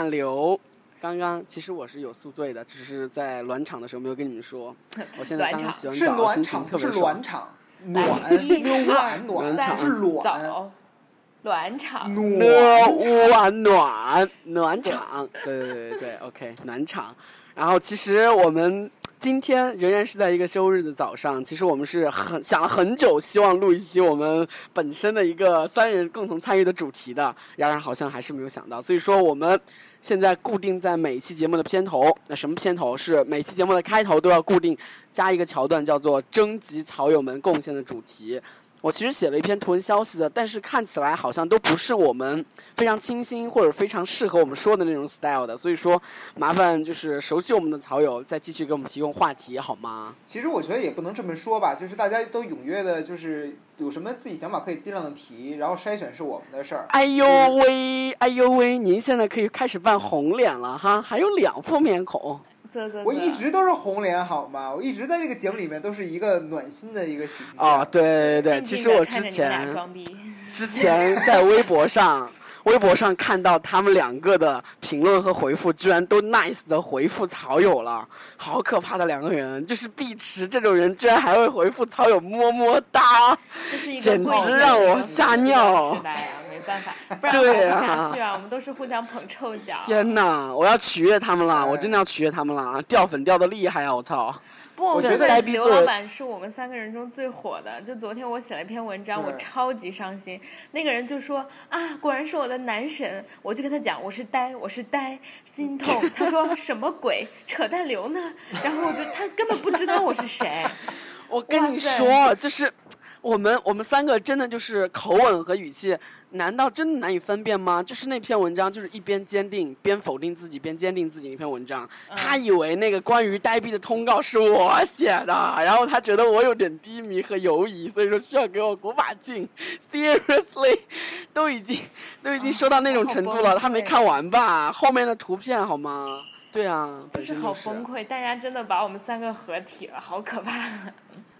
我是扯淡刘。刚刚其实我是有宿醉的，只是在暖场的时候没有跟你们说。我现在刚刚洗完是澡，暖心情特别爽暖。场，暖一暖暖暖场是暖，早，暖场。暖晚暖暖场，对对对对对，OK，暖场。然后其实我们今天仍然是在一个周日的早上，其实我们是很想了很久，希望录一期我们本身的一个三人共同参与的主题的，然而好像还是没有想到，所以说我们现在固定在每期节目的片头，那什么片头是每期节目的开头都要固定加一个桥段，叫做征集草友们贡献的主题。我其实写了一篇图文消息的，但是看起来好像都不是我们非常清新或者非常适合我们说的那种 style 的，所以说麻烦就是熟悉我们的草友再继续给我们提供话题好吗？其实我觉得也不能这么说吧，就是大家都踊跃的，就是有什么自己想法可以尽量的提，然后筛选是我们的事儿。哎呦喂，哎呦喂，您现在可以开始扮红脸了哈，还有两副面孔。啧啧啧我一直都是红脸好吗？我一直在这个节目里面都是一个暖心的一个形象。哦，对对对，其实我之前。之前在微博上，微博上看到他们两个的评论和回复，居然都 nice 的回复草友了，好可怕的两个人！就是碧池这种人，居然还会回复草友么么哒。简直让我吓尿办法，不然对活不啊下去啊！我们都是互相捧臭脚。天哪，我要取悦他们了，我真的要取悦他们了啊，掉粉掉的厉害啊！我操！不，我我觉得刘老板是我们三个人中最火的。就昨天我写了一篇文章，我超级伤心。那个人就说啊，果然是我的男神。我就跟他讲，我是呆，我是呆，心痛。他说什么鬼，扯淡流呢？然后我就他根本不知道我是谁。我跟你说，就是我们我们三个真的就是口吻和语气，难道真的难以分辨吗？就是那篇文章，就是一边坚定边否定自己，边坚定自己的一篇文章。他以为那个关于呆逼的通告是我写的，然后他觉得我有点低迷和犹疑，所以说需要给我鼓把劲。Seriously，都已经都已经说到那种程度了，他没看完吧？后面的图片好吗？对啊，就是好崩溃，大家真的把我们三个合体了，好可怕。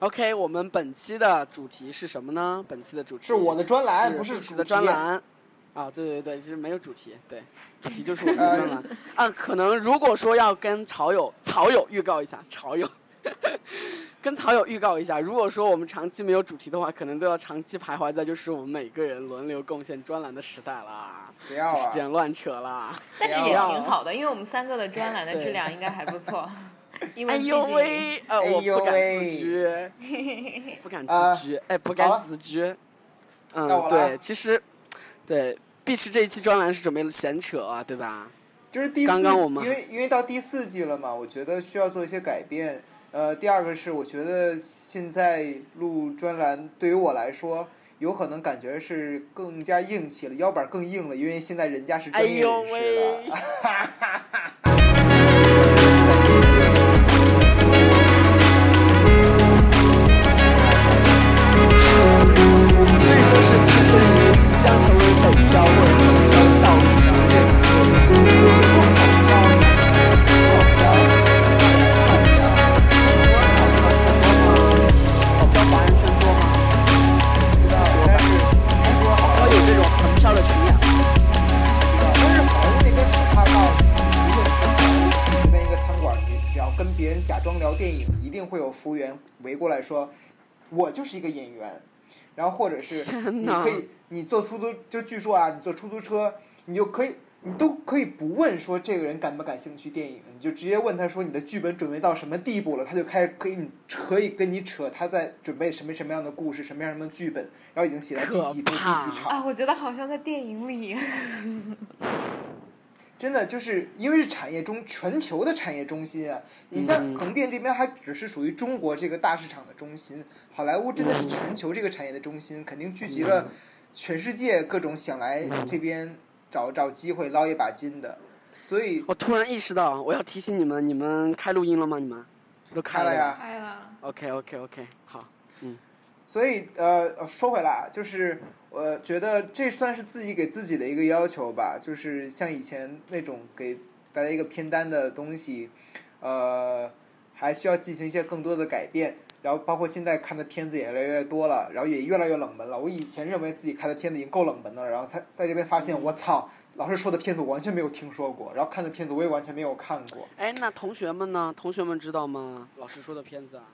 OK，我们本期的主题是什么呢？本期的主题是我的专栏，是不是你的专栏。啊，对对对，其实没有主题，对，主题就是我们的 专栏。啊，可能如果说要跟草友草友预告一下，草友 跟草友预告一下，如果说我们长期没有主题的话，可能都要长期徘徊在就是我们每个人轮流贡献专栏的时代啦，不要啊就是这！样乱扯啦。但是也挺好的，因为我们三个的专栏的质量应该还不错。因为哎呦喂，呃，哎呦我不敢喂自居，不敢啊自居，哎，不敢了自居。到嗯，对，其实，对，碧池这一期专栏是准备了闲扯啊，对吧？就是第四，刚刚我们因为因为到第四季了嘛，我觉得需要做一些改变。呃，第二个是我觉得现在录专栏对于我来说，有可能感觉是更加硬气了，腰板更硬了，因为现在人家是专业哎呦人士喂了。所 成为北漂或者可能要到对，好漂保安圈多吗？但是听说好我有这种很漂的群演。但是好像那边只看到，如果你去随便一个餐馆，你只要跟别人假装聊电影，一定会有服务员围过来说：“我就是一个演员。”然后或者是 你哪可以，你坐出租，就据说啊，你坐出租车，你就可以，你都可以不问说这个人感不感兴趣电影，你就直接问他说你的剧本准备到什么地步了，他就开始可以你可以跟你扯他在准备什么什么样的故事，什么样什么剧本，然后已经写到第几部第几场。啊，我觉得好像在电影里。真的就是因为是产业中全球的产业中心啊，你像嗯横店这边还只是属于中国这个大市场的中心，好莱坞真的是全球这个产业的中心，肯定聚集了全世界各种想来这边找找机会捞一把金的，所以我突然意识到，我要提醒你们，你们开录音了吗？你们都开了呀。开了。OK OK OK，好。嗯所以呃，呃说回来啊，就是我觉得这算是自己给自己的一个要求吧，就是像以前那种给大家一个偏单的东西，呃，还需要进行一些更多的改变。然后包括现在看的片子也越来越多了，然后也越来越冷门了。我以前认为自己看的片子已经够冷门了，然后在在这边发现，我操，老师说的片子我完全没有听说过，然后看的片子我也完全没有看过。哎，那同学们呢？同学们知道吗？老师说的片子啊？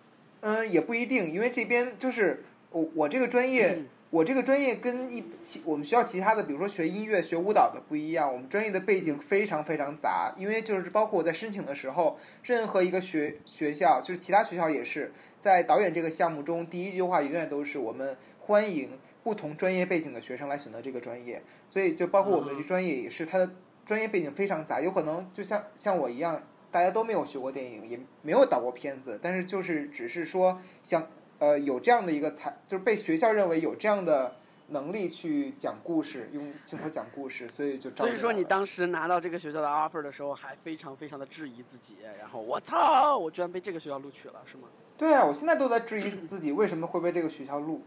嗯，也不一定，因为这边就是我我这个专业，我这个专业跟一其我们学校其他的，比如说学音乐、学舞蹈的不一样，我们专业的背景非常非常杂，因为就是包括我在申请的时候，任何一个学学校，就是其他学校也是在导演这个项目中，第一句话永远都是我们欢迎不同专业背景的学生来选择这个专业，所以就包括我们这专业也是，它的专业背景非常杂，有可能就像像我一样。大家都没有学过电影，也没有导过片子，但是就是只是说想呃有这样的一个才，就是被学校认为有这样的能力去讲故事，用镜头讲故事，所以就所以说你当时拿到这个学校的 offer 的时候，还非常非常的质疑自己，然后我操，我居然被这个学校录取了，是吗？对啊，我现在都在质疑自己为什么会被这个学校录，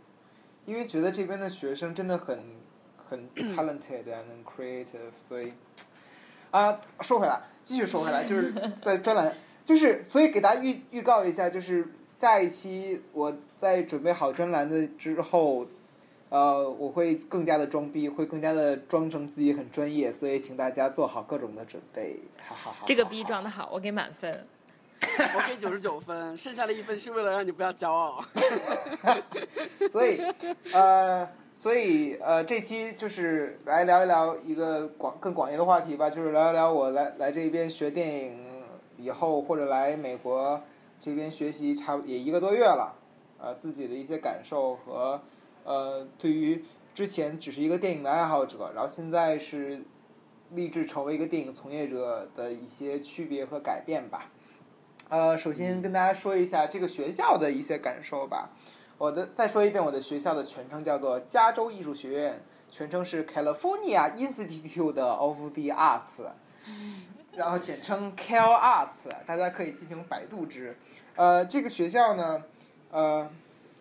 因为觉得这边的学生真的很很 talented and creative，所以啊，说回来。继续说回来，就是在专栏，就是所以给大家预预告一下，就是下一期我在准备好专栏的之后，呃，我会更加的装逼，会更加的装成自己很专业，所以请大家做好各种的准备，哈哈哈。这个逼装的好，我给满分。我给九十九分，剩下的一分是为了让你不要骄傲。所以，呃。所以，呃，这期就是来聊一聊一个广更广义的话题吧，就是聊一聊我来来这边学电影以后，或者来美国这边学习，差不也一个多月了，呃，自己的一些感受和，呃，对于之前只是一个电影的爱好者，然后现在是立志成为一个电影从业者的一些区别和改变吧。呃，首先跟大家说一下这个学校的一些感受吧。我的再说一遍，我的学校的全称叫做加州艺术学院，全称是 California Institute of the Arts，然后简称 Cal Arts，大家可以进行百度之。呃，这个学校呢，呃，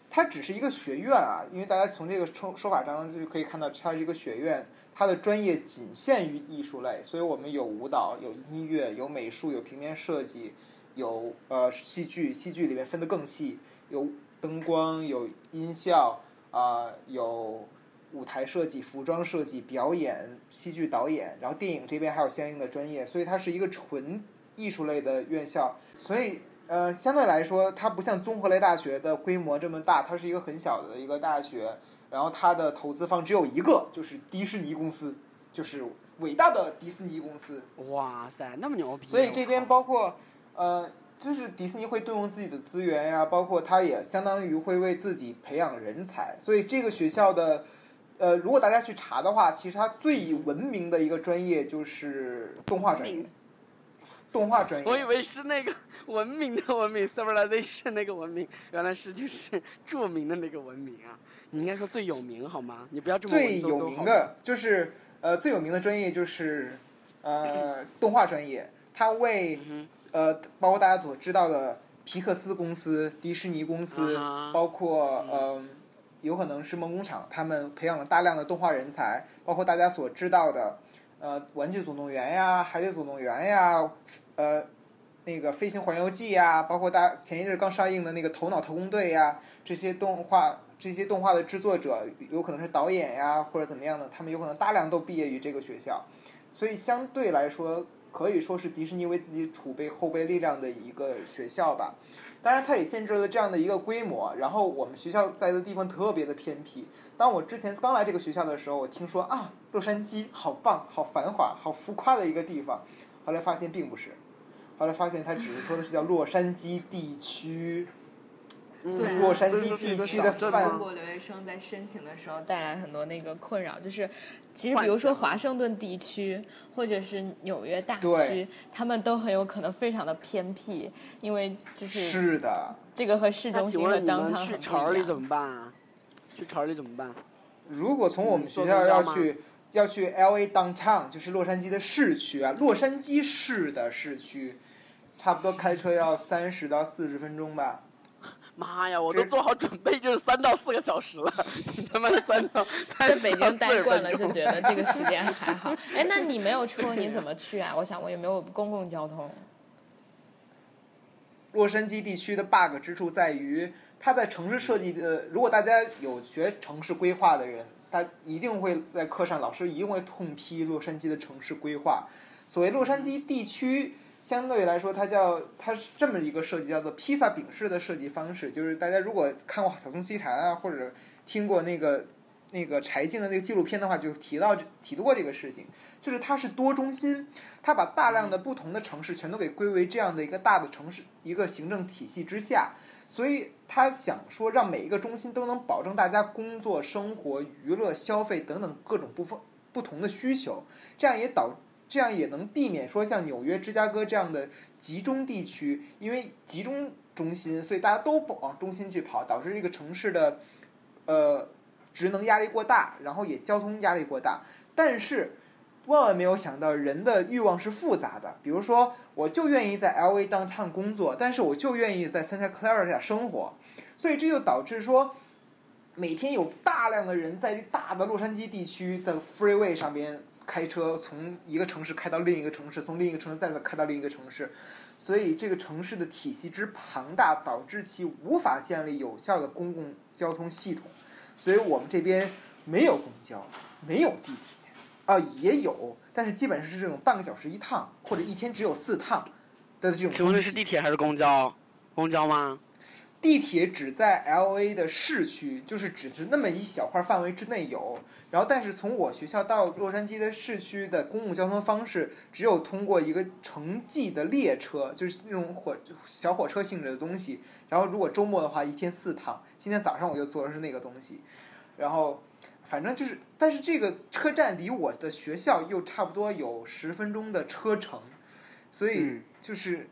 它只是一个学院啊，因为大家从这个说说法当中就可以看到，它是一个学院，它的专业仅限于艺术类，所以我们有舞蹈、有音乐、有美术、有平面设计、有呃戏剧，戏剧里面分得更细，有。灯光有音效啊，有舞台设计、服装设计、表演、戏剧导演，然后电影这边还有相应的专业，所以它是一个纯艺术类的院校。所以呃，相对来说，它不像综合类大学的规模这么大，它是一个很小的一个大学。然后它的投资方只有一个，就是迪士尼公司，就是伟大的迪士尼公司。哇塞，那么牛逼！所以这边包括呃。就是迪士尼会动用自己的资源呀，包括它也相当于会为自己培养人才，所以这个学校的，呃，如果大家去查的话，其实它最闻名的一个专业就是动画专业。动画专业。我以为是那个文明的文明，civilization 那个文明，原来是就是著名的那个文明啊！你应该说最有名好吗？你不要这么最有名的就是呃最有名的专业就是呃动画专业，它为。呃，包括大家所知道的皮克斯公司、迪士尼公司，包括呃，有可能是梦工厂，他们培养了大量的动画人才，包括大家所知道的呃，玩具总动员呀、海底总动员呀，呃，那个飞行环游记呀，包括大前一阵刚上映的那个头脑特工队呀，这些动画这些动画的制作者，有可能是导演呀或者怎么样的，他们有可能大量都毕业于这个学校，所以相对来说。可以说是迪士尼为自己储备后备力量的一个学校吧，当然它也限制了这样的一个规模。然后我们学校在的地方特别的偏僻。当我之前刚来这个学校的时候，我听说啊，洛杉矶好棒、好繁华、好浮夸的一个地方，后来发现并不是，后来发现它只是说的是叫洛杉矶地区。洛杉矶地区的中国留学生在申请的时候带来很多那个困扰，就是其实比如说华盛顿地区或者是纽约大区，他们都很有可能非常的偏僻，因为就是是的，这个和市中心和当去城里怎么办啊？去城里怎么办？如果从我们学校要去要去 L A downtown，就是洛杉矶的市区啊，洛杉矶市的市区，差不多开车要三十到四十分钟吧。妈呀！我都做好准备，就是三到四个小时了。你他妈的三到 在北京待惯了，就觉得这个时间还好。哎，那 你没有车，你怎么去啊？我想问有没有公共交通？洛杉矶地区的 bug 之处在于，它在城市设计的，如果大家有学城市规划的人，他一定会在课上，老师一定会痛批洛杉矶的城市规划。所谓洛杉矶地区，相对来说，它叫它是这么一个设计，叫做披萨饼式的设计方式。就是大家如果看过《小松奇谈》啊，或者听过那个那个柴静的那个纪录片的话，就提到提到过这个事情，就是它是多中心，它把大量的不同的城市全都给归为这样的一个大的城市一个行政体系之下。所以他想说，让每一个中心都能保证大家工作、生活、娱乐、消费等等各种不分不同的需求，这样也导这样也能避免说像纽约、芝加哥这样的集中地区，因为集中中心，所以大家都不往中心去跑，导致这个城市的呃职能压力过大，然后也交通压力过大。但是万万没有想到，人的欲望是复杂的。比如说，我就愿意在 L A downtown 工作，但是我就愿意在 Santa Clara 下生活，所以这就导致说，每天有大量的人在这大的洛杉矶地区的 freeway 上边开车，从一个城市开到另一个城市，从另一个城市再开到另一个城市，所以这个城市的体系之庞大，导致其无法建立有效的公共交通系统，所以我们这边没有公交，没有地铁。啊，也有，但是基本上是这种半个小时一趟，或者一天只有四趟的这种。请问是地铁还是公交？公交吗？地铁只在 L A 的市区，就是只是那么一小块范围之内有。然后，但是从我学校到洛杉矶的市区的公共交通方式，只有通过一个城际的列车，就是那种火小火车性质的东西。然后，如果周末的话，一天四趟。今天早上我就坐的是那个东西，然后。反正就是，但是这个车站离我的学校又差不多有十分钟的车程，所以就是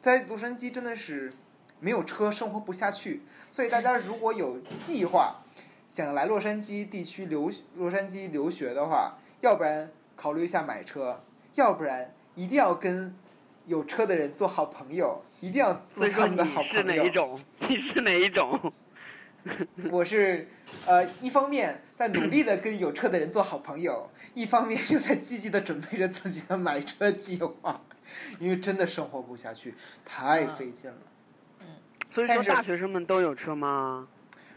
在洛杉矶真的是没有车生活不下去。所以大家如果有计划想来洛杉矶地区留洛杉矶留学的话，要不然考虑一下买车，要不然一定要跟有车的人做好朋友，一定要做他们的好朋友。你是哪一种？你是哪一种？我是呃，一方面在努力的跟有车的人做好朋友，一方面又在积极的准备着自己的买车计划，因为真的生活不下去，太费劲了。嗯，所以说大学生们都有车吗？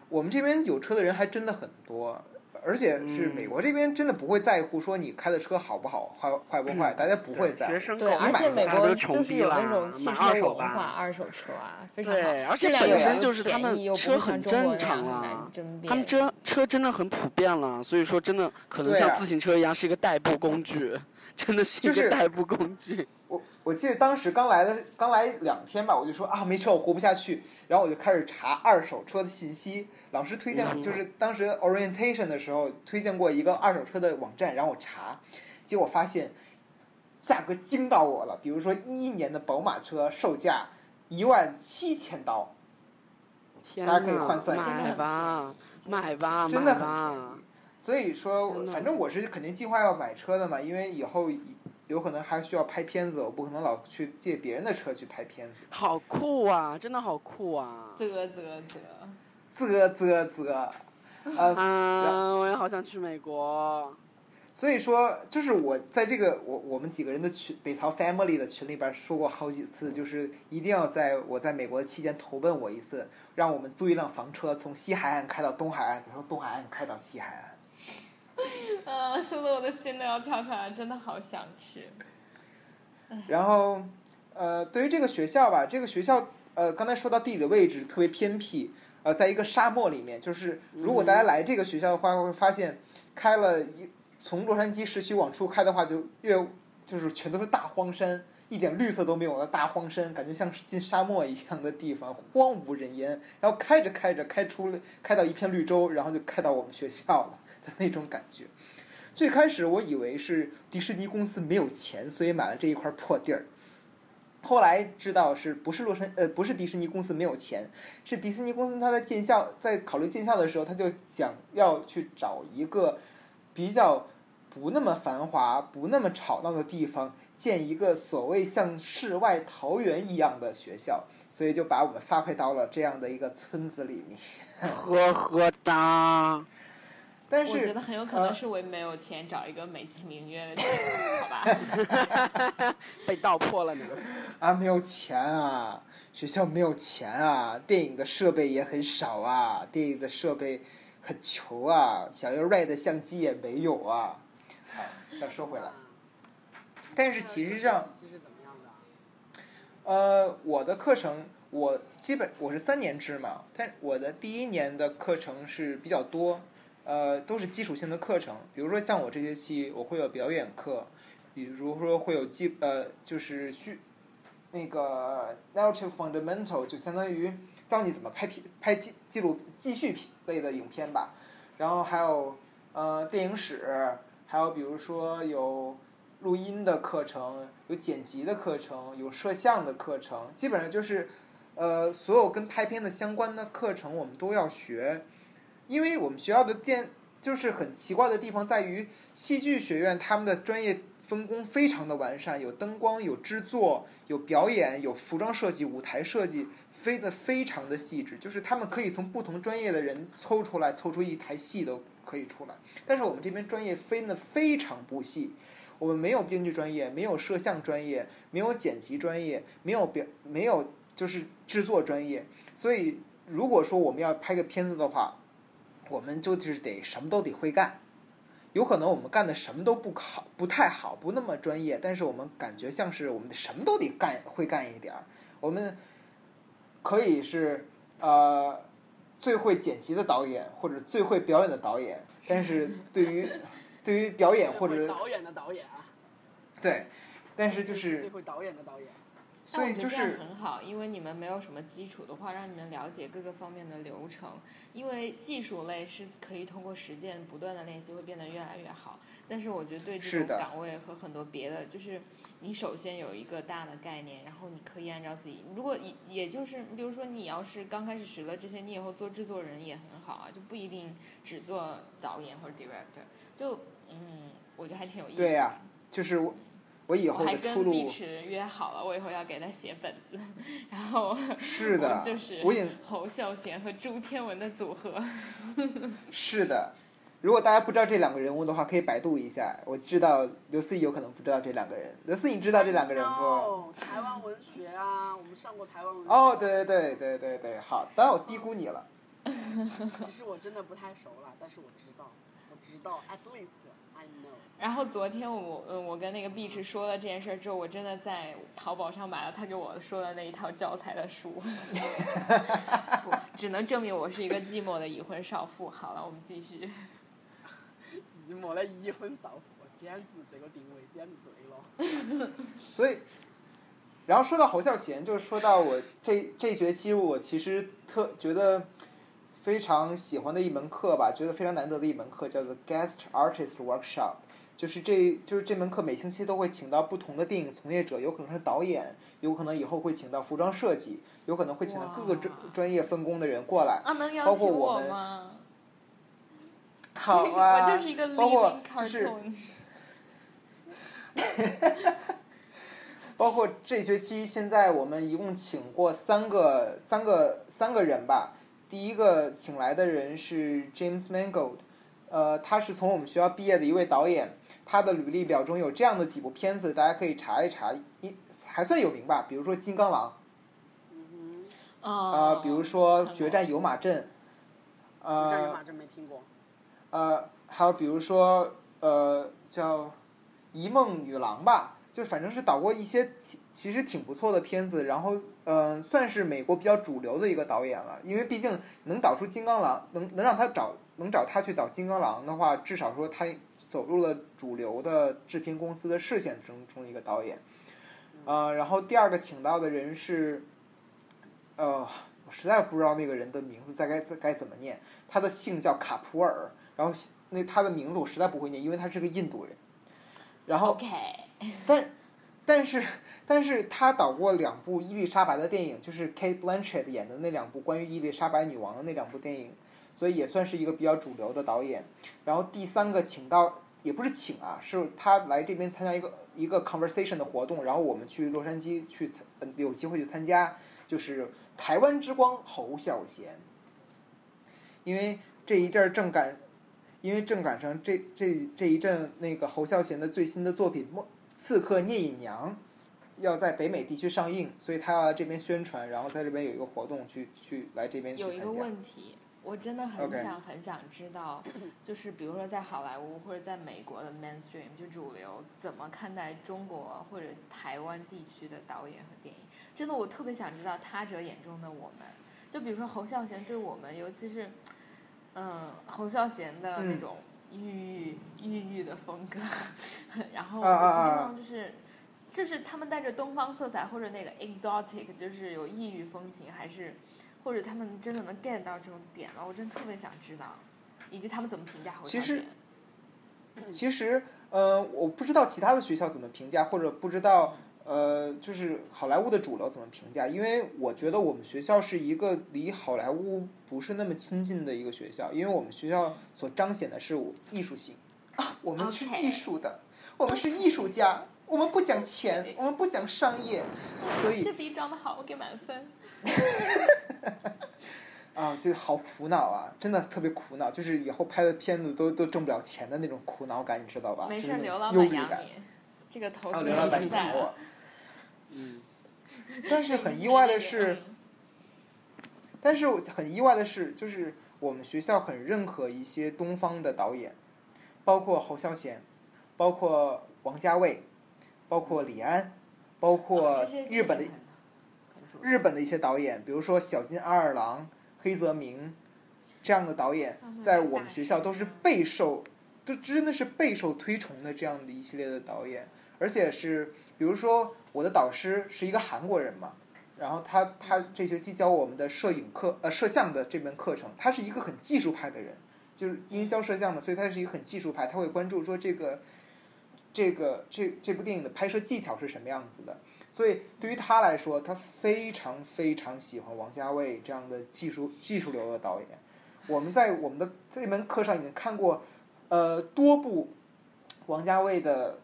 我们这边有车的人还真的很多。而且是美国这边真的不会在乎说你开的车好不好坏坏不坏，大家不会在乎。对，而且美国就是有那种汽车文化，二手车啊，非常好。对，而且本身就是他们车很正常啊，他们车车真的很普遍了，所以说真的可能像自行车一样是一个代步工具，真的是一个代步工具。我我记得当时刚来的刚来两天吧，我就说啊没车我活不下去，然后我就开始查二手车的信息。老师推荐就是当时 orientation 的时候推荐过一个二手车的网站，然后我查，结果发现价格惊到我了。比如说一一年的宝马车售价一万七千刀，大家可以换算一下。买吧，买吧，真的很。所以说，反正我是肯定计划要买车的嘛，因为以后。有可能还需要拍片子，我不可能老去借别人的车去拍片子。好酷啊！真的好酷啊！啧啧啧，啧啧啧，啊！我也好想去美国。所以说，就是我在这个我我们几个人的群北曹 family 的群里边说过好几次，就是一定要在我在美国期间投奔我一次，让我们租一辆房车从西海岸开到东海岸，再从东海岸开到西海岸。啊，说的我的心都要跳出来，真的好想去。然后，呃，对于这个学校吧，这个学校，呃，刚才说到地理位置特别偏僻，呃，在一个沙漠里面，就是如果大家来这个学校的话，会发现开了一从洛杉矶市区往出开的话，就越就是全都是大荒山，一点绿色都没有的大荒山，感觉像是进沙漠一样的地方，荒无人烟。然后开着开着，开出了开到一片绿洲，然后就开到我们学校了。那种感觉，最开始我以为是迪士尼公司没有钱，所以买了这一块破地儿。后来知道是不是洛杉呃不是迪士尼公司没有钱，是迪士尼公司他在建校在考虑建校的时候，他就想要去找一个比较不那么繁华、不那么吵闹的地方，建一个所谓像世外桃源一样的学校，所以就把我们发配到了这样的一个村子里面。呵呵哒。但是我觉得很有可能是我没有钱找一个美其名曰的，好吧？被道破了呢。啊，没有钱啊！学校没有钱啊，电影的设备也很少啊，电影的设备很穷啊，想要 RED 相机也没有啊。好，再说回来，但是其实上，其实怎么样的？呃，我的课程我基本我是三年制嘛，但我的第一年的课程是比较多，呃，都是基础性的课程。比如说像我这学期我会有表演课，比如说会有记呃就是虚那个 narrative fundamental，就相当于教你怎么拍片 拍记记录记叙片类的影片吧。然后还有呃电影史，还有比如说有录音的课程，有剪辑的课程，有摄像的课程，基本上就是呃所有跟拍片的相关的课程我们都要学。因为我们学校的电就是很奇怪的地方在于，戏剧学院他们的专业分工非常的完善，有灯光，有制作，有表演，有服装设计、舞台设计，飞得非常的细致。就是他们可以从不同专业的人凑出来，凑出一台戏都可以出来。但是我们这边专业分得非常不细，我们没有编剧专业，没有摄像专业，没有剪辑专业，没有表，没有就是制作专业。所以如果说我们要拍个片子的话，我们就是得什么都得会干。有可能我们干的什么都不好，不太好，不那么专业，但是我们感觉像是我们什么都得干，会干一点儿。我们可以是呃最会剪辑的导演，或者最会表演的导演，但是对于 对于表演或者导演的导演啊，对，但是就是最会导演的导演。所以就但我觉得这样是很好，因为你们没有什么基础的话，让你们了解各个方面的流程。因为技术类是可以通过实践不断的练习，会变得越来越好。但是我觉得对这种岗位和很多别的，就是你首先有一个大的概念，然后你可以按照自己，如果也也就是比如说你要是刚开始学了这些，你以后做制作人也很好啊，就不一定只做导演或者 director。就嗯，我觉得还挺有意思的。对呀就是我我以后我还跟的出路碧池约好了，我以后要给他写本子，然后是的就是侯孝贤和朱天文的组合。是的。如果大家不知道这两个人物的话，可以百度一下。我知道刘思怡有可能不知道这两个人。刘思怡，你知道这两个人不？哦，台湾文学啊，我们上过台湾文学。哦，对对对对对对，好的，我低估你了。其实我真的不太熟了，但是我知道，我知道，at least。然后昨天我嗯我跟那个碧池说了这件事儿之后，我真的在淘宝上买了他给我说的那一套教材的书，不，只能证明我是一个寂寞的已婚少妇。好了，我们继续。寂寞的已婚少妇，简直这个定位简直醉了。所以，然后说到侯孝贤，就是说到我这这学期我其实特觉得非常喜欢的一门课吧，觉得非常难得的一门课叫做 Guest Artist Workshop。就是这就是这门课每星期都会请到不同的电影从业者，有可能是导演，有可能以后会请到服装设计，有可能会请到各个专专业分工的人过来。啊，能邀包括请我们吗？好啊，我就是一个包括就是。包括这学期，现在我们一共请过三个三个三个人吧。第一个请来的人是 James Mangold，呃，他是从我们学校毕业的一位导演，他的履历表中有这样的几部片子，大家可以查一查，一还算有名吧。比如说《金刚狼》，嗯啊、呃，比如说《决战有马镇》，哼，这人呃马镇没听过。呃，还有比如说呃叫《一梦女郎》吧，就反正是导过一些其其实挺不错的片子，然后嗯、呃算是美国比较主流的一个导演了，因为毕竟能导出《金刚狼》，能能让他找能找他去导《金刚狼》的话，至少说他走入了主流的制片公司的视线中中的一个导演。呃，然后第二个请到的人是，呃，我实在不知道那个人的名字该该该怎么念，他的姓叫卡普尔，然后那他的名字我实在不会念，因为他是个印度人。然后 但但是但是他导过两部伊丽莎白的电影，就是 Kate Blanchett 演的那两部关于伊丽莎白女王的那两部电影，所以也算是一个比较主流的导演。然后第三个请到也不是请啊，是他来这边参加一个一个 conversation 的活动，然后我们去洛杉矶去参呃有机会去参加，就是台湾之光侯孝贤。因为这一阵儿正赶，因为正赶上这这这一阵那个侯孝贤的最新的作品《莫刺客聂隐娘》要在北美地区上映，所以他要来这边宣传，然后在这边有一个活动去去来这边去有一个。问题，我真的很想很想知道，就是比如说在好莱坞或者在美国的 mainstream 就主流怎么看待中国或者台湾地区的导演和电影？真的，我特别想知道他者眼中的我们。就比如说侯孝贤对我们，尤其是嗯侯孝贤的那嗯种郁郁郁郁的风格，然后我不知啊道就是。就是他们带着东方色彩或者那个 exotic，就是有异域风情，还是或者他们真的能 get 到这种点吗？我真的特别想知道，以及他们怎么评价侯孝其实贤。其实，呃，我不知道其他的学校怎么评价，或者不知道，呃，就是好莱坞的主流怎么评价，因为我觉得我们学校是一个离好莱坞不是那么亲近的一个学校，因为我们学校所彰显的是艺术性啊，我们是艺术的我们是艺术家，我们不讲钱，我们不讲商业，所以这逼长得好，我给满分。啊，就好苦恼啊，真的特别苦恼，就是以后拍的片子都都挣不了钱的那种苦恼感，你知道吧？没事，刘老。板养你，这个投啊，资刘老板一直在养我了。。嗯，但是很意外的是，嗯但是我很意外的是，就是我们学校很认可一些东方的导演，包括侯孝贤，包括王家卫，包括李安，包括日本的日本的一些导演，比如说小津安二郎、黑泽明这样的导演，在我们学校都是备受，都真的是备受推崇的这样的一系列的导演，而且是比如说我的导师是一个韩国人嘛，然后他他这学期教我们的摄影课呃摄像的这门课程，他是一个很技术派的人，就是因为教摄像嘛，所以他是一个很技术派，他会关注说这个这个这这部电影的拍摄技巧是什么样子的。所以对于他来说，他非常非常喜欢王家卫这样的技术技术流的导演。我们在我们的这门课上已经看过，呃，多部王家卫的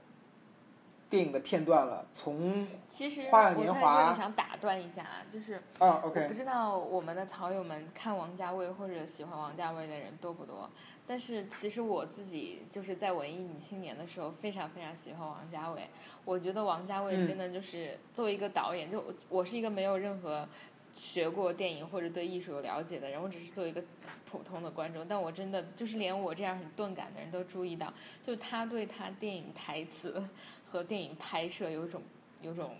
电影的片段了，从其实花样我在这年华里想打断一下啊，就是啊我不知道我们的草友们看王家卫或者喜欢王家卫的人多不多，但是其实我自己就是在文艺女青年的时候非常非常喜欢王家卫。我觉得王家卫嗯真的就是作为一个导演，就我我是一个没有任何学过电影或者对艺术有了解的人，我只是作为一个普通的观众，但我真的就是连我这样很钝感的人都注意到，就是他对他电影台词和电影拍摄有一种有种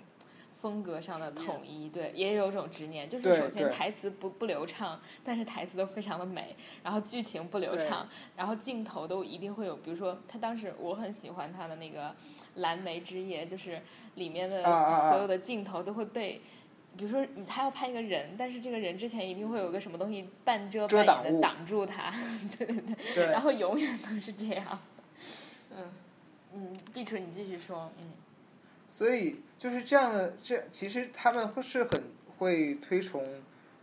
风格上的统一，对，也有种执念，就是首先台词不不流畅，但是台词都非常的美，然后剧情不流畅，然后镜头都一定会有，比如说他当时我很喜欢他的那个《蓝莓之夜》，就是里面的所有的镜头都会被。比如说，他要拍一个人，但是这个人之前一定会有个什么东西半遮半掩的挡住他，对对对，对然后永远都是这样。嗯嗯，碧纯你继续说，嗯。所以就是这样的，这其实他们会是很会推崇，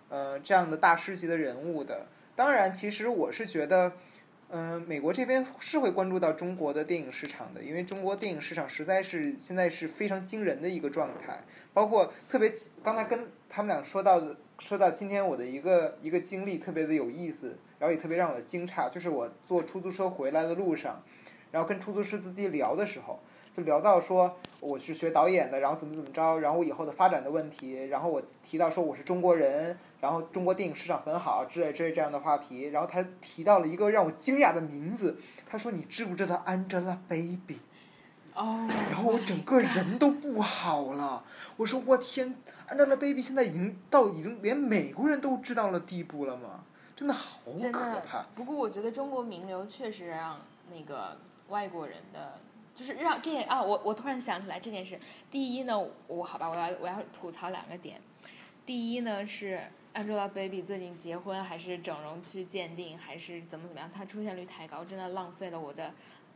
呃，这样的大师级的人物的。当然，其实我是觉得，嗯、美国这边是会关注到中国的电影市场的，因为中国电影市场实在是现在是非常惊人的一个状态。包括特别刚才跟他们俩说到的，说到今天我的一个一个经历特别的有意思，然后也特别让我惊诧，就是我坐出租车回来的路上，然后跟出租车司机聊的时候。就聊到说我是学导演的，然后怎么怎么着，然后我以后的发展的问题，然后我提到说我是中国人，然后中国电影市场很好之类之类这样的话题，然后他提到了一个让我惊讶的名字，他说你知不知道 Angelababy？哦，然后我整个人都不好了，我说我天，Angelababy 现在已经到已经连美国人都知道了地步了吗？真的好可怕。。不过我觉得中国名流确实让那个外国人的，就是让这件啊，我我突然想起来这件事。第一呢，我好吧，我要我要吐槽两个点。第一呢是 Angelababy 最近结婚还是整容去鉴定还是怎么怎么样，她出现率太高，真的浪费了我的。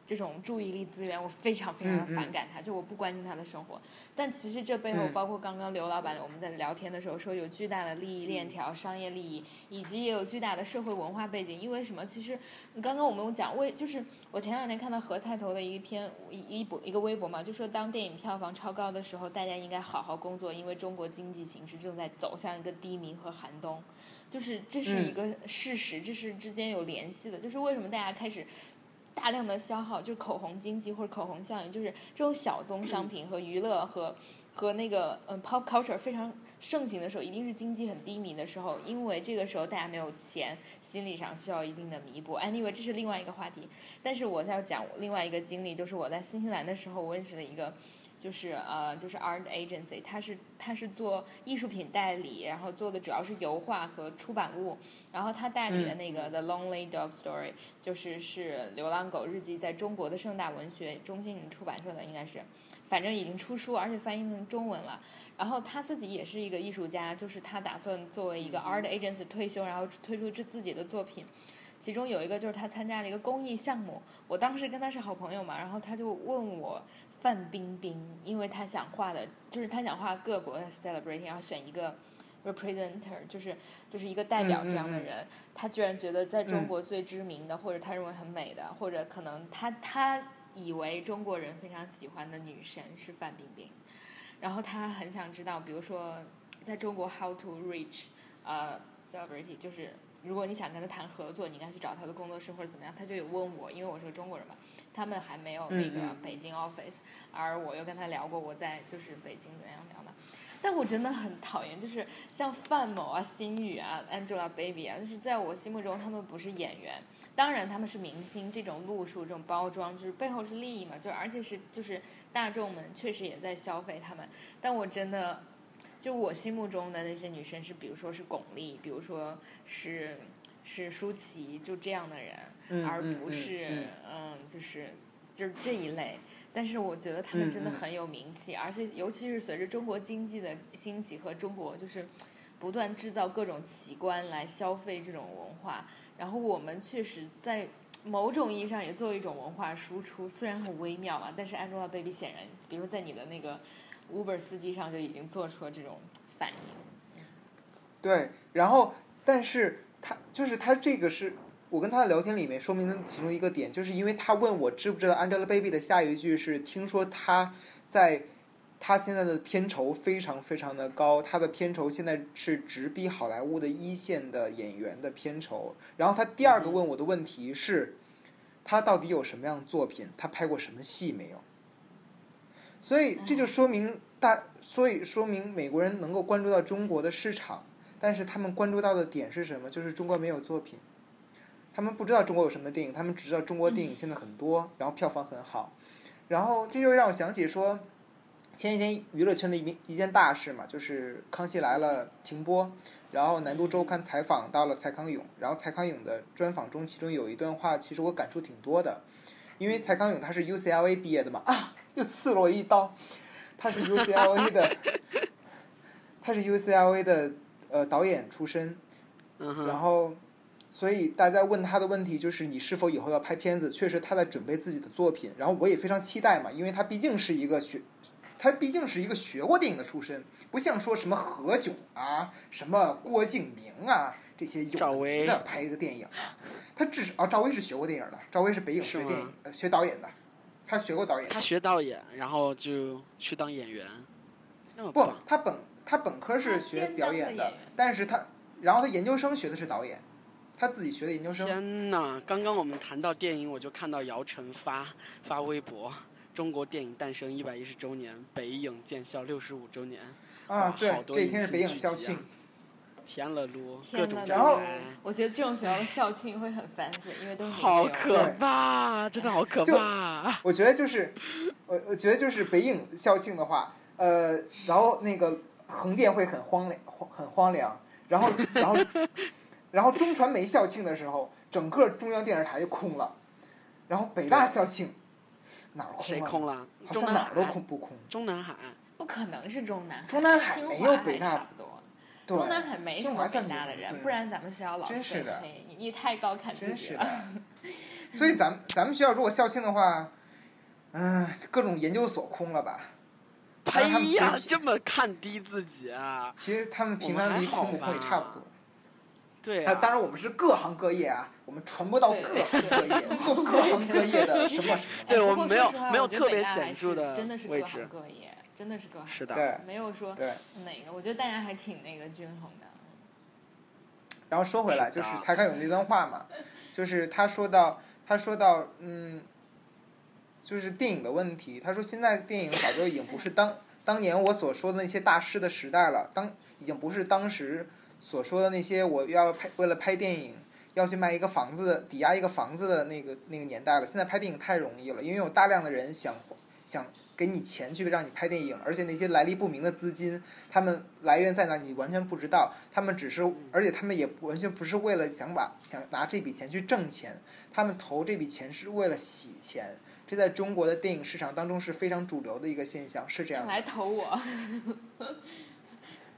这种注意力资源，我非常非常的反感他，就我不关心他的生活。但其实这背后，嗯包括刚刚刘老板我们在聊天的时候说，有巨大的利益链条、商业利益，以及也有巨大的社会文化背景。因为什么？其实刚刚我们讲，为就是我前两天看到何菜头的一篇一一博一个微博嘛，就说当电影票房超高的时候，大家应该好好工作，因为中国经济形势正在走向一个低迷和寒冬。就是这是一个事实，这是之间有联系的。就是为什么大家开始。大量的消耗就是口红经济或者口红效应，就是这种小宗商品和娱乐和和那个嗯 pop culture 非常盛行的时候，一定是经济很低迷的时候，因为这个时候大家没有钱，心理上需要一定的弥补。Anyway，这是另外一个话题。但是我在讲另外一个经历，就是我在新西兰的时候，我认识了一个。就是呃，就是 art agency，他是他是做艺术品代理，然后做的主要是油画和出版物。然后他代理的那个 The Lonely Dog Story，就是是流浪狗日记，在中国的盛大文学中心出版社的，应该是，反正已经出书，而且翻译成中文了。然后他自己也是一个艺术家，就是他打算作为一个 art agency 退休，然后推出这自己的作品。其中有一个就是他参加了一个公益项目，我当时跟他是好朋友嘛，然后他就问我。范冰冰，因为她想画的，就是她想画各国的 celebrity，然后选一个 representer，就是就是一个代表这样的人。他居然觉得在中国最知名的，或者他认为很美的，或者可能他他以为中国人非常喜欢的女神是范冰冰。然后他很想知道，比如说在中国 how to reach 呃 celebrity，就是如果你想跟他谈合作，你应该去找他的工作室或者怎么样。他就有问我，因为我是个中国人嘛。他们还没有那个北京 office，而我又跟他聊过我在就是北京怎样怎样的，但我真的很讨厌，就是像范某啊、心雨啊、Angelababy 啊，就是在我心目中他们不是演员，当然他们是明星，这种路数、这种包装，就是背后是利益嘛，就而且是就是大众们确实也在消费他们，但我真的，就我心目中的那些女生是，比如说是巩俐，比如说是。是舒淇就这样的人，而不是嗯，就是就是这一类。但是我觉得他们真的很有名气，而且尤其是随着中国经济的兴起和中国就是不断制造各种奇观来消费这种文化，然后我们确实在某种意义上也作为一种文化输出，虽然很微妙嘛。但是 Angelababy 显然，比如在你的那个 Uber 司机上就已经做出了这种反应。对，然后但是。他就是他，这个是我跟他的聊天里面说明的其中一个点，就是因为他问我知不知道 Angelababy 的下一句是听说他在他现在的片酬非常非常的高，他的片酬现在是直逼好莱坞的一线的演员的片酬。然后他第二个问我的问题是，他到底有什么样的作品？他拍过什么戏没有？所以这就说明大，所以说明美国人能够关注到中国的市场。但是他们关注到的点是什么？就是中国没有作品，他们不知道中国有什么电影，他们只知道中国电影现在很多，然后票房很好，然后这就让我想起说，前几天娱乐圈的一一件大事嘛，就是《康熙来了》停播，然后南都周刊采访到了蔡康永，然后蔡康永的专访中，其中有一段话，其实我感触挺多的，因为蔡康永他是 UCLA 毕业的嘛，啊，又刺了我一刀，他是 UCLA 的，他是 UCLA 的。呃，导演出身，然后，所以大家问他的问题就是你是否以后要拍片子？确实他在准备自己的作品，然后我也非常期待嘛，因为他毕竟是一个学，他毕竟是一个学过电影的出身，不像说什么何炅啊、什么郭敬明啊这些有名的拍一个电影啊，他至少啊，赵薇是学过电影的，赵薇是北影学电影、学导演的，他学过导演。他学导演，然后就去当演员。不，他本。他本科是学表演的，但是他，然后他研究生学的是导演，他自己学的研究生。天呐，刚刚我们谈到电影，我就看到姚晨发发微博，中国电影诞生一百一十周年，北影建校六十五周年。啊，对，这一天是北影校庆。天了噜，各种然后我觉得这种学校的校庆会很 fancy，因为都是好可怕，真的好可怕。我觉得就是，我我觉得就是北影校庆的话，呃，然后那个。横店会很荒凉，很荒凉。然后，然后，然后中传媒校庆的时候，整个中央电视台就空了。然后北大校庆哪儿空了？谁空了？好像哪儿都空不空。中南海。不可能是中南海。中南海没有北大多。中南海没什么北大的人，不然咱们学校老是被黑。你你太高看自己了。所以咱们咱们学校如果校庆的话，嗯，各种研究所空了吧？哎呀，这么看低自己啊！其实他们平常离空不空也差不多。对啊，当然我们是各行各业啊，我们传播到各行各业，做各行各业的什么什么。对我们没有没有特别显著的真的是各行各业，真的是各行。是的。没有说哪个，我觉得大家还挺那个均衡的。然后说回来，就是蔡康永那段话嘛，就是他说到，他说到，嗯。就是电影的问题，他说现在电影早就已经不是当，当年我所说的那些大师的时代了，当已经不是当时所说的那些我要拍为了拍电影要去卖一个房子抵押一个房子的那个那个年代了。现在拍电影太容易了，因为有大量的人想想给你钱去让你拍电影，而且那些来历不明的资金，他们来源在哪你完全不知道，他们只是而且他们也完全不是为了想把想拿这笔钱去挣钱，他们投这笔钱是为了洗钱。这在中国的电影市场当中是非常主流的一个现象，是这样来投我，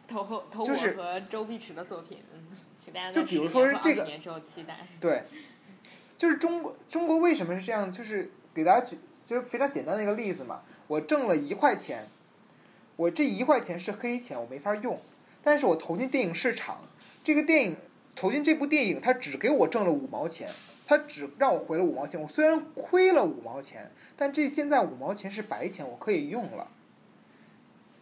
投投投我就是和周碧池的作品，嗯，请大家就比如说是这个年之后期待。对，就是中国中国为什么是这样？就是给大家举就是非常简单的一个例子嘛。我挣了一块钱，我这一块钱是黑钱，我没法用，但是我投进电影市场，这个电影投进这部电影，它只给我挣了五毛钱，他只让我回了五毛钱。我虽然亏了五毛钱，但这现在五毛钱是白钱，我可以用了。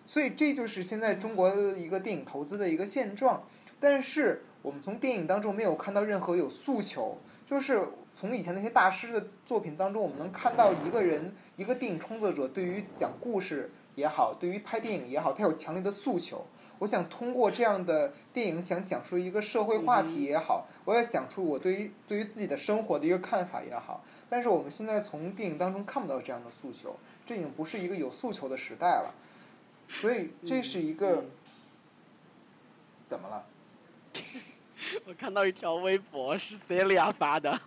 所以这就是现在中国的一个电影投资的一个现状。但是我们从电影当中没有看到任何有诉求，就是从以前那些大师的作品当中，我们能看到一个人，一个电影创作者对于讲故事也好，对于拍电影也好，他有强烈的诉求。我想通过这样的电影，想讲述一个社会话题也好，我也想出我对于对于自己的生活的一个看法也好。但是我们现在从电影当中看不到这样的诉求，这已经不是一个有诉求的时代了。所以这是一个、嗯怎么了？我看到一条微博是 Celia 发的，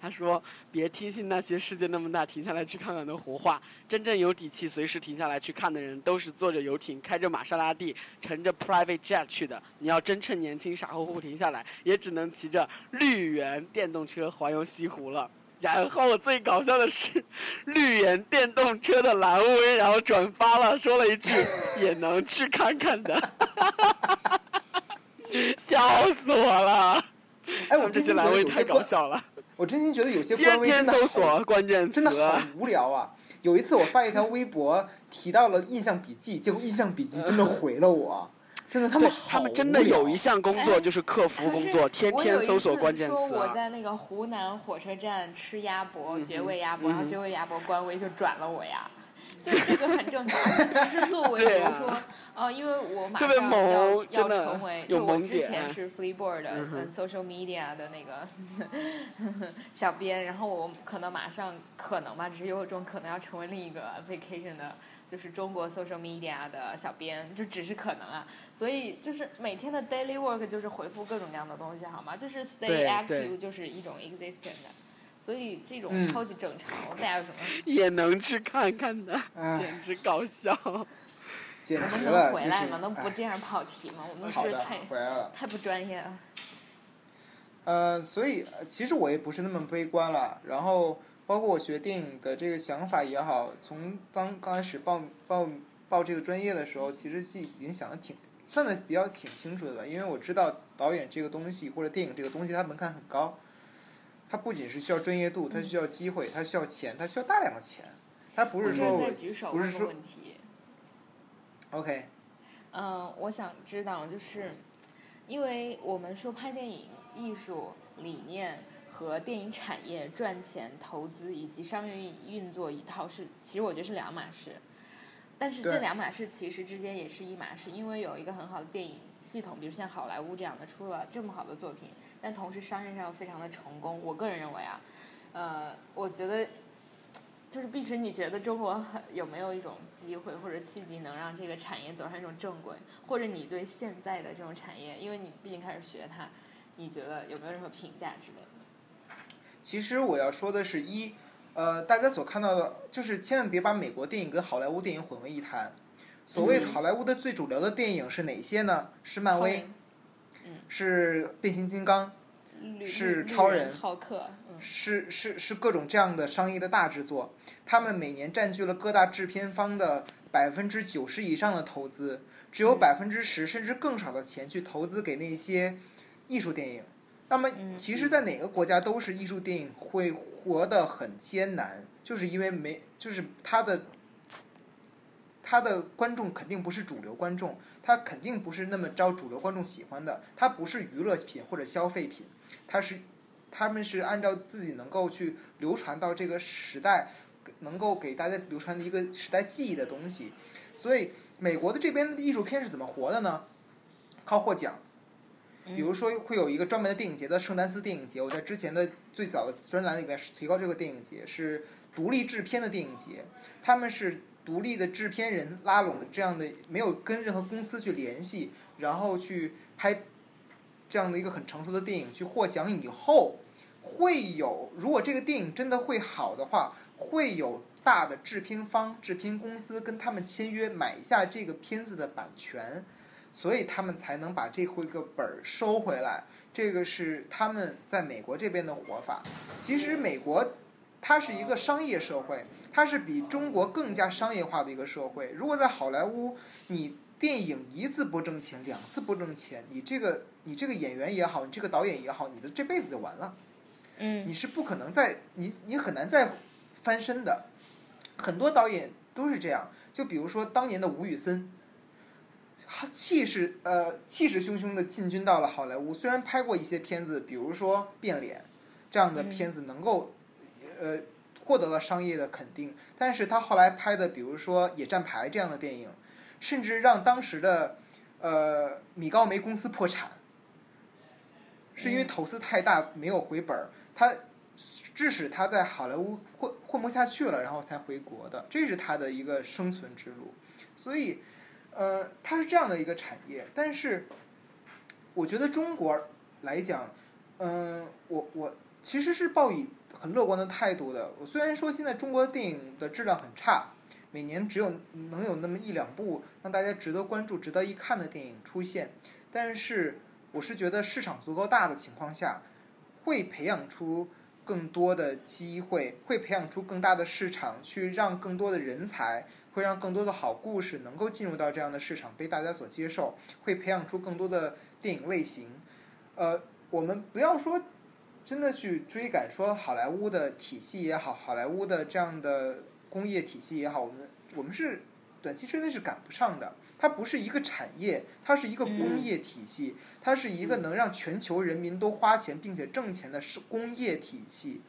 他说：“别听信那些世界那么大，停下来去看看的胡话。真正有底气，随时停下来去看的人，都是坐着游艇、开着玛莎拉蒂、乘着 private jet 去的。你要真趁年轻，傻乎乎停下来，也只能骑着绿源电动车环游西湖了。”然后最搞笑的是，绿源电动车的蓝威，然后转发了，说了一句：“也能去看看的。” 笑死我了！哎，我们 这些我真心觉蓝威太搞得有些官，笑了。我真心觉得有些天官微天真的好搜索关键词，真的好无聊啊！有一次我发一条微博提到了印象笔记，结果印象笔记真的回了我，真的他们他们真的有一项工作哎就是客服工作，天天搜索关键说我词啊。在那个湖南火车站吃鸭脖，绝味鸭脖，嗯然后绝味鸭脖官微就转了我呀。就这个很正常，其实作为 比如说，呃，因为我马上要要成为，就我之前是 Freeboard 的 social media 的那个 小编，然后我可能马上可能吧，只是有一种可能要成为另一个 vacation 的，就是中国 social media 的小编，就只是可能啊。所以就是每天的 daily work 就是回复各种各样的东西，好吗？就是 stay active 就是一种 existent 的。所以这种嗯超级正常，大家有什么？也能去看看的，唉 简直搞笑。简能不直了，能回来吗？能不这样跑题吗？我们是太回来了。太不专业了。呃，所以呃其实我也不是那么悲观了。然后包括我学电影的这个想法也好，从刚刚开始报报报这个专业的时候，其实是已经想的挺算的比较挺清楚的了。因为我知道导演这个东西或者电影这个东西，它门槛很高。它不仅是需要专业度，它需要机会，它需要钱，它需要大量的钱。它不是说我我这再举手问个不是说问题。OK，嗯，我想知道，就是因为我们说拍电影艺术理念和电影产业赚钱、投资以及商业运运作一套是，其实我觉得是两码事。但是这两码事其实之间也是一码事，因为有一个很好的电影系统，比如像好莱坞这样的出了这么好的作品，但同时商业上又非常的成功。我个人认为啊，呃，我觉得就是碧池，你觉得中国很有没有一种机会或者契机，能让这个产业走上一种正轨？或者你对现在的这种产业，因为你毕竟开始学它，你觉得有没有任何评价之类的？其实我要说的是一，呃，大家所看到的，就是千万别把美国电影跟好莱坞电影混为一谈。所谓嗯好莱坞的最主流的电影是哪些呢？是漫威，嗯是变形金刚，是超人浩克，嗯，是是是各种这样的商业的大制作，他们每年占据了各大制片方的百分之九十以上的投资，只有百分之十甚至更少的钱去投资给那些艺术电影。那么，嗯其实，在哪个国家都是艺术电影会活得很艰难，就是因为没，就是它的，它的观众肯定不是主流观众，他肯定不是那么招主流观众喜欢的，他不是娱乐品或者消费品，他是，他们是按照自己能够去流传到这个时代，能够给大家流传的一个时代记忆的东西，所以美国的这边的艺术片是怎么活的呢？靠获奖。比如说会有一个专门的电影节的圣丹斯电影节，我在之前的最早的专栏里面提到这个电影节是独立制片的电影节，他们是独立的制片人拉拢这样的没有跟任何公司去联系，然后去拍这样的一个很成熟的电影，去获奖以后，会有如果这个电影真的会好的话，会有大的制片方、制片公司跟他们签约买下这个片子的版权。所以他们才能把这回个本儿收回来，这个是他们在美国这边的活法。其实美国，它是一个商业社会，它是比中国更加商业化的一个社会。如果在好莱坞，你电影一次不挣钱，两次不挣钱，你这个你这个演员也好，你这个导演也好，你的这辈子就完了。嗯。你是不可能再你你很难再翻身的。很多导演都是这样，就比如说当年的吴宇森。气势呃气势汹汹的进军到了好莱坞，虽然拍过一些片子，比如说《变脸》这样的片子能够呃获得了商业的肯定，但是他后来拍的，比如说《野战排》这样的电影，甚至让当时的呃米高梅公司破产，是因为投资太大没有回本儿，他致使他在好莱坞混混不下去了，然后才回国的，这是他的一个生存之路，所以。呃，它是这样的一个产业，但是我觉得中国来讲，嗯，我我其实是抱以很乐观的态度的。我虽然说现在中国电影的质量很差，每年只有能有那么一两部让大家值得关注、值得一看的电影出现，但是我是觉得市场足够大的情况下，会培养出更多的机会，会培养出更大的市场，去让更多的人才。会让更多的好故事能够进入到这样的市场，被大家所接受，会培养出更多的电影类型。呃，我们不要说真的去追赶说好莱坞的体系也好，好莱坞的这样的工业体系也好，我们我们是短期之内是赶不上的。它不是一个产业，它是一个工业体系，它是一个能让全球人民都花钱并且挣钱的是工业体系。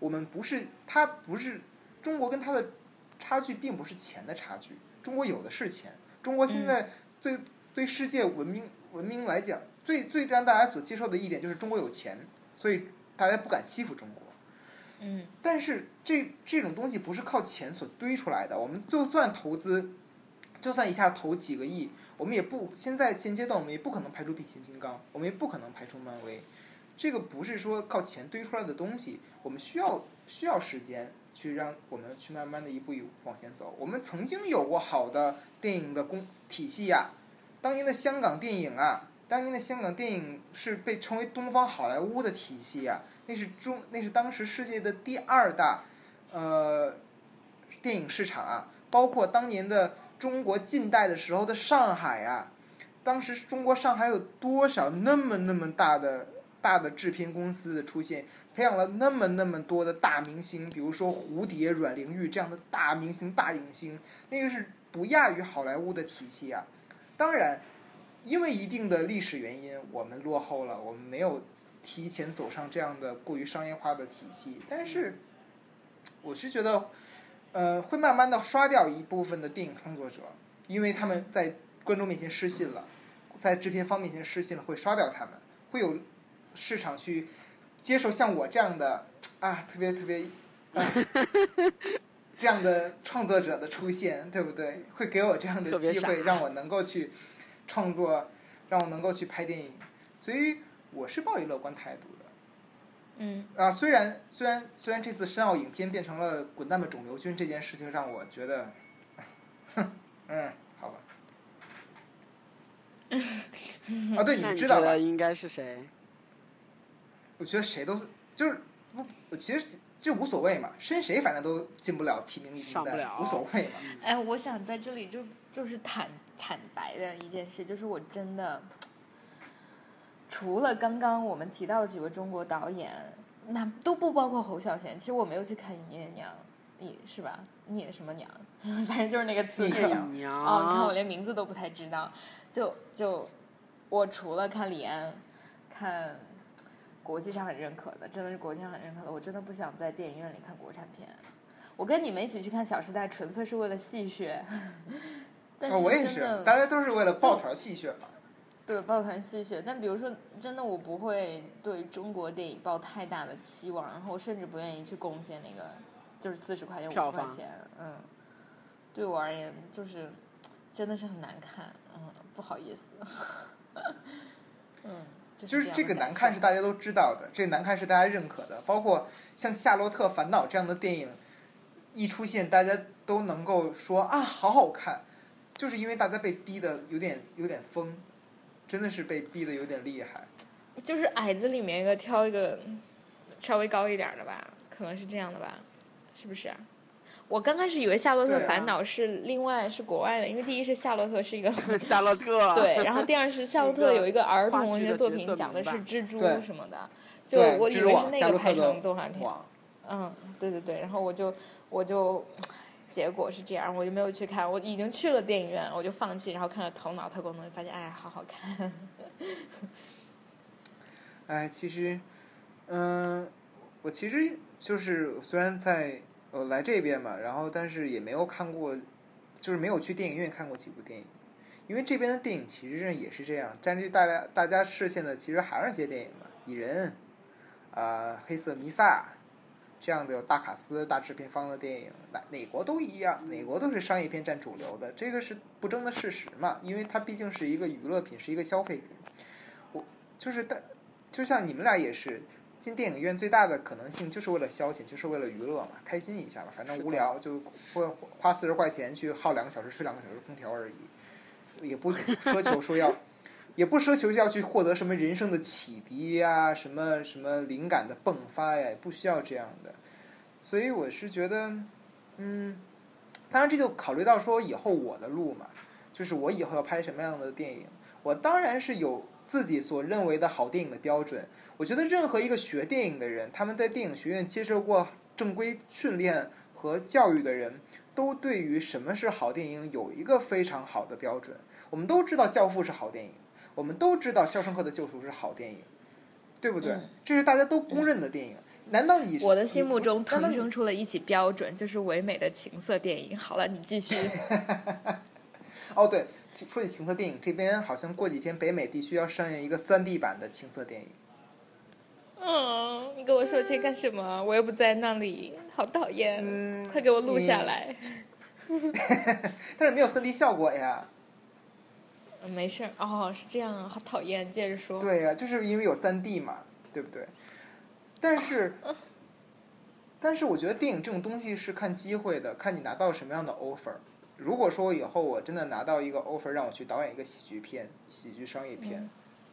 我们不是，它不是中国跟它的。差距并不是钱的差距，中国有的是钱。中国现在对对世界文明文明来讲，最最让大家所接受的一点就是中国有钱，所以大家不敢欺负中国。嗯。但是这这种东西不是靠钱所堆出来的。我们就算投资，就算一下投几个亿，我们也不现在现阶段我们也不可能排出变形金刚，我们也不可能排出漫威。这个不是说靠钱堆出来的东西，我们需要需要时间。去让我们去慢慢的一步一步往前走。我们曾经有过好的电影的工体系呀，当年的香港电影啊，当年的香港电影是被称为东方好莱坞的体系呀，那是中那是当时世界的第二大，呃，电影市场啊。包括当年的中国近代的时候的上海啊，当时中国上海有多少那么那么大的大的制片公司的出现？培养了那么那么多的大明星，比如说蝴蝶、阮玲玉这样的大明星、大影星，那个是不亚于好莱坞的体系啊。当然，因为一定的历史原因，我们落后了，我们没有提前走上这样的过于商业化的体系。但是，我是觉得，呃，会慢慢的刷掉一部分的电影创作者，因为他们在观众面前失信了，在制片方面前失信了，会刷掉他们，会有市场去。接受像我这样的啊，特别特别啊，这样的创作者的出现，对不对？会给我这样的机会，让我能够去创作，让我能够去拍电影，所以我是抱以乐观态度的。嗯。啊，虽然虽然虽然这次申奥影片变成了滚蛋吧肿瘤君这件事情，让我觉得，哼，嗯，好吧。啊，对，你知道吧应该是谁？我觉得谁都就是不，其实这无所谓嘛，申谁反正都进不了提名名单，无所谓嘛。哎，我想在这里就就是坦坦白的一件事，就是我真的除了刚刚我们提到的几位中国导演，那都不包括侯孝贤。其实我没有去看《聂娘》，你是吧？聂什么娘？反正就是那个刺客。娘。哦，你看我连名字都不太知道。就就我除了看李安，看。国际上很认可的，真的是国际上很认可的。我真的不想在电影院里看国产片。我跟你们一起去看《小时代》，纯粹是为了戏谑。啊，但是我也是，大家都是为了抱团戏谑嘛。对抱团戏谑，但比如说，真的我不会对中国电影抱太大的期望，然后我甚至不愿意去贡献那个，就是四十块钱、五十块钱，嗯，对我而言就是真的是很难看，嗯，不好意思，嗯，就是这个难看是大家都知道的，这个难看是大家认可的，包括像《夏洛特烦恼》这样的电影一出现，大家都能够说啊，好好看，就是因为大家被逼的有点有点疯，真的是被逼的有点厉害。就是矮子里面一个挑一个稍微高一点儿的吧，可能是这样的吧，是不是啊？我刚开始以为《夏洛特烦恼》是另外是国外的，因为第一是夏洛特是一个 夏洛特，对，然后第二是夏洛特有一个儿童文学作品，讲的是蜘蛛什么的，就，我以为是那个拍成动画片。嗯，对对对，然后我就我就，结果是这样，我就没有去看，我已经去了电影院，我就放弃，然后看了《头脑特工》，队发现哎，好好看。哎，其实，嗯、我其实就是虽然在呃来这边嘛，然后但是也没有看过，就是没有去电影院看过几部电影，因为这边的电影其实上也是这样，占据大家大家视线的其实还是这些电影嘛，《蚁人》啊、黑色弥撒》这样的有大卡司、大制片方的电影，哪哪国都一样，哪国都是商业片占主流的，这个是不争的事实嘛，因为它毕竟是一个娱乐品，是一个消费品。我就是但就像你们俩也是，进电影院最大的可能性就是为了消遣，就是为了娱乐嘛，开心一下嘛，反正无聊就花花四十块钱去耗两个小时吹两个小时空调而已，也不奢求说要，也不奢求要去获得什么人生的启迪呀、什么什么灵感的迸发呀，不需要这样的。所以我是觉得，嗯，当然这就考虑到说以后我的路嘛，就是我以后要拍什么样的电影，我当然是有自己所认为的好电影的标准。我觉得任何一个学电影的人，他们在电影学院接受过正规训练和教育的人，都对于什么是好电影有一个非常好的标准。我们都知道《教父》是好电影，我们都知道《肖申克的救赎》是好电影，对不对？嗯这是大家都公认的电影。难道你我的心目中腾生出了一起标准，就是唯美的情色电影。好了，你继续。哦，对，说起情色电影，这边好像过几天北美地区要上映一个三 D 版的情色电影。嗯，你跟我说这干什么？我又不在那里，好讨厌！嗯，快给我录下你来。但是没有三 D 效果呀。嗯没事儿，哦，是这样啊，好讨厌。接着说。对呀、就是因为有三 D 嘛，对不对？但是，但是我觉得电影这种东西是看机会的，看你拿到什么样的 offer。如果说以后我真的拿到一个 offer 让我去导演一个喜剧片、喜剧商业片，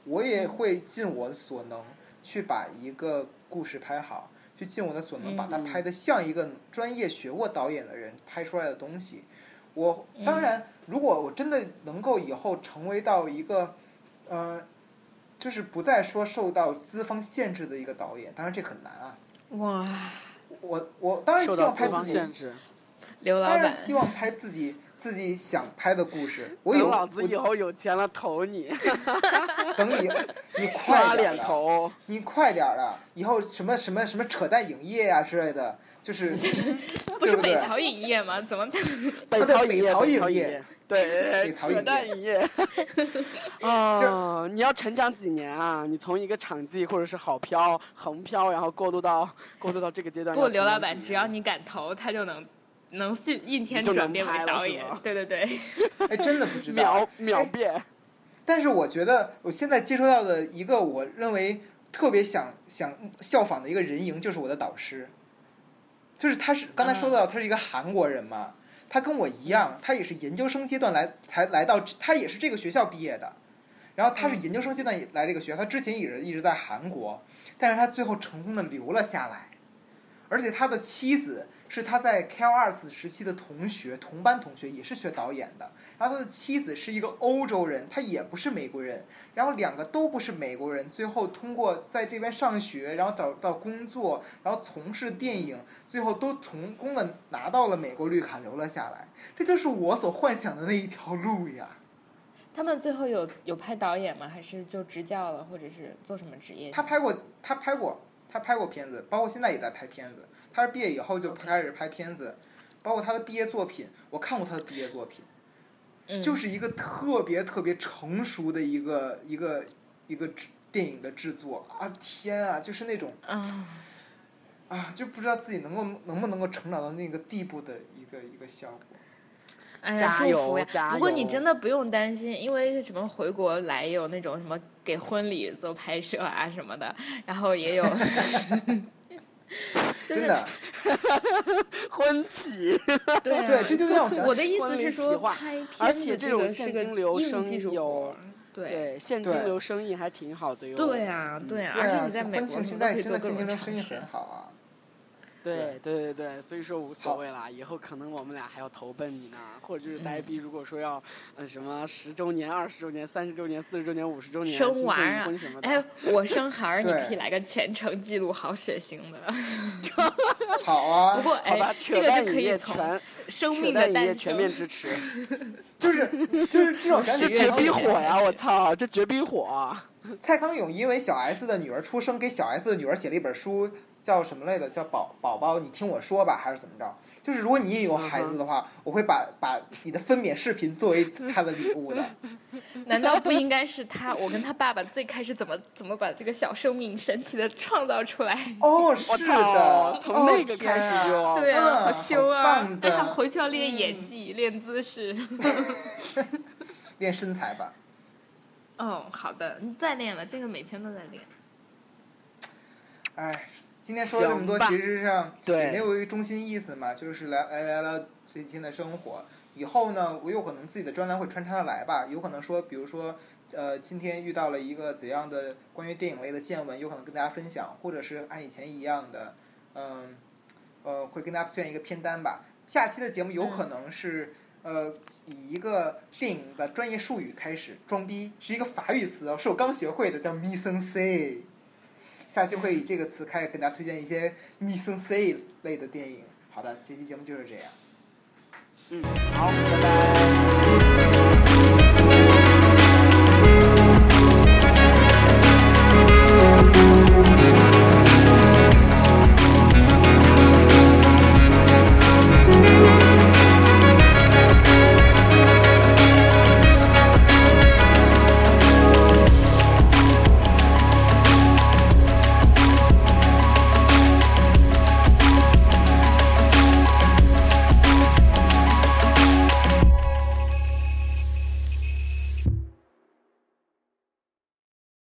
我也会尽我所能去把一个故事拍好，去尽我的所能把它嗯拍的像一个专业学过导演的人拍出来的东西。我当然，如果我真的能够以后成为到一个，呃，就是不再说受到资方限制的一个导演，当然这很难啊。哇，我我当然希望拍自己，限制。刘老板，当然希望拍自己自己想拍的故事。我有老子我以后有钱了投你 等你，你快点投。你快点儿的，以后什么什么什么扯淡影业呀、之类的，就是 不是北曹影业吗？怎么？北曹影业，北曹影业对，扯北曹影业淡影业。哦，你要成长几年啊？你从一个场记或者是好飘、横飘，然后过渡到过渡到这个阶段。不，刘老板，只要你敢投，他就能能信一天就能转变为导演。对对对，哎，真的不知道 秒。秒哎变，但是我觉得我现在接触到的一个我认为特别想想效仿的一个人影，就是我的导师，就是他是刚才说到他是一个韩国人嘛，他跟我一样，他也是研究生阶段来才来到，他也是这个学校毕业的，然后他是研究生阶段来这个学校，他之前也是一直在韩国，但是他最后成功的留了下来，而且他的妻子是他在 Cal Arts 时期的同学，同班同学，也是学导演的。然后他的妻子是一个欧洲人，他也不是美国人，然后两个都不是美国人，最后通过在这边上学，然后找到工作，然后从事电影，最后都成功的拿到了美国绿卡，留了下来。这就是我所幻想的那一条路呀。他们最后有有拍导演吗？还是就执教了，或者是做什么职业？他拍过，他拍过，他拍过片子，包括现在也在拍片子。他是毕业以后就开始拍片子，包括他的毕业作品，我看过他的毕业作品，嗯就是一个特别特别成熟的一个一个一个制电影的制作啊！天啊，就是那种啊，啊，就不知道自己能够能不能够成长到那个地步的一个一个效果。哎呀，加油祝福呀！加不过你真的不用担心，因为什么回国来有那种什么给婚礼做拍摄啊什么的，然后也有，就是真的，婚期，对啊对这就让我想我的意思是说，拍片而且这种现个是个金流生硬技术有，对对，现金流生意还挺好的哟。对啊，对啊，对啊而且你在美国现在可以做各真的现金流种尝试生意很。好啊。对对对对，所以说无所谓啦。以后可能我们俩还要投奔你呢，或者就是呆逼，如果说要嗯什么十周年、二十周年、三十周年、四十周年、五十周年生娃儿啊婚什么，哎，我生孩儿，你可以来个全程记录，好血腥的。好啊，不过好吧哎，，这个扯淡影就可以全扯生命的诞淡影业全面支持，就是就是这种 这绝逼火呀！我操，这绝逼火！蔡康永因为小 S 的女儿出生，给小 S 的女儿写了一本书，叫什么来的？叫宝宝宝，你听我说吧，还是怎么着？就是如果你也有孩子的话，我会把把你的分娩视频作为他的礼物的。难道不应该是他？我跟他爸爸最开始怎么怎么把这个小生命神奇的创造出来？哦，我是操的，，从那个开始就哦对啊，嗯好羞啊！哎呀，回去要练演技，练姿势。练身材吧。哦，好的，你再练了，这个每天都在练。哎，今天说了这么多，其实上对也没有一个中心意思嘛，就是来来聊聊最近的生活。以后呢，我有可能自己的专栏会穿插着来吧，有可能说，比如说，呃，今天遇到了一个怎样的关于电影类的见闻，有可能跟大家分享，或者是按以前一样的，嗯，呃，会跟大家推荐一个片单吧。下期的节目有可能是。呃，以一个电影的专业术语开始装逼，是一个法语词哦，是我刚学会的，叫 mise en scène。下期会以这个词开始跟大家推荐一些 m i s s i n g C 类的电影。好的，这期节目就是这样。嗯，好，拜拜。